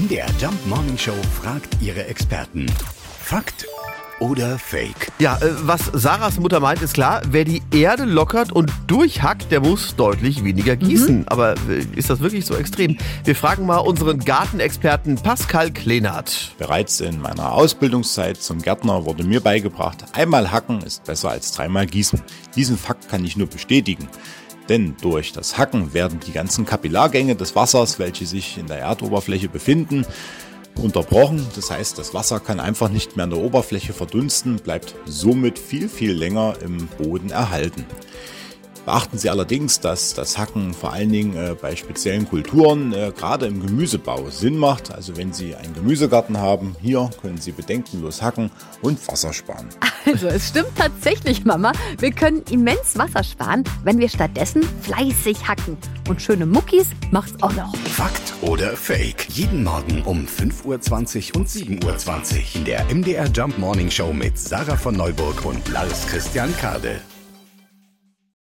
MDR Jump Morning Show fragt ihre Experten. Fakt oder Fake? Ja, äh, was Sarahs Mutter meint, ist klar. Wer die Erde lockert und durchhackt, der muss deutlich weniger gießen. Aber äh, ist das wirklich so extrem? Wir fragen mal unseren Gartenexperten Pascal Klenert. Bereits in meiner Ausbildungszeit zum Gärtner wurde mir beigebracht, einmal hacken ist besser als dreimal gießen. Diesen Fakt kann ich nur bestätigen. Denn durch das Hacken werden die ganzen Kapillargänge des Wassers, welche sich in der Erdoberfläche befinden, unterbrochen. Das heißt, das Wasser kann einfach nicht mehr an der Oberfläche verdunsten, bleibt somit viel, viel länger im Boden erhalten. Beachten Sie allerdings, dass das Hacken vor allen Dingen äh, bei speziellen Kulturen, äh, gerade im Gemüsebau, Sinn macht. Also wenn Sie einen Gemüsegarten haben, hier können Sie bedenkenlos hacken und Wasser sparen. Also es stimmt tatsächlich, Mama. Wir können immens Wasser sparen, wenn wir stattdessen fleißig hacken. Und schöne Muckis macht's auch noch. Fakt oder Fake? Jeden Morgen um 5.20 Uhr und 7.20 Uhr in der MDR Jump Morning Show mit Sarah von Neuburg und Lars Christian Kade.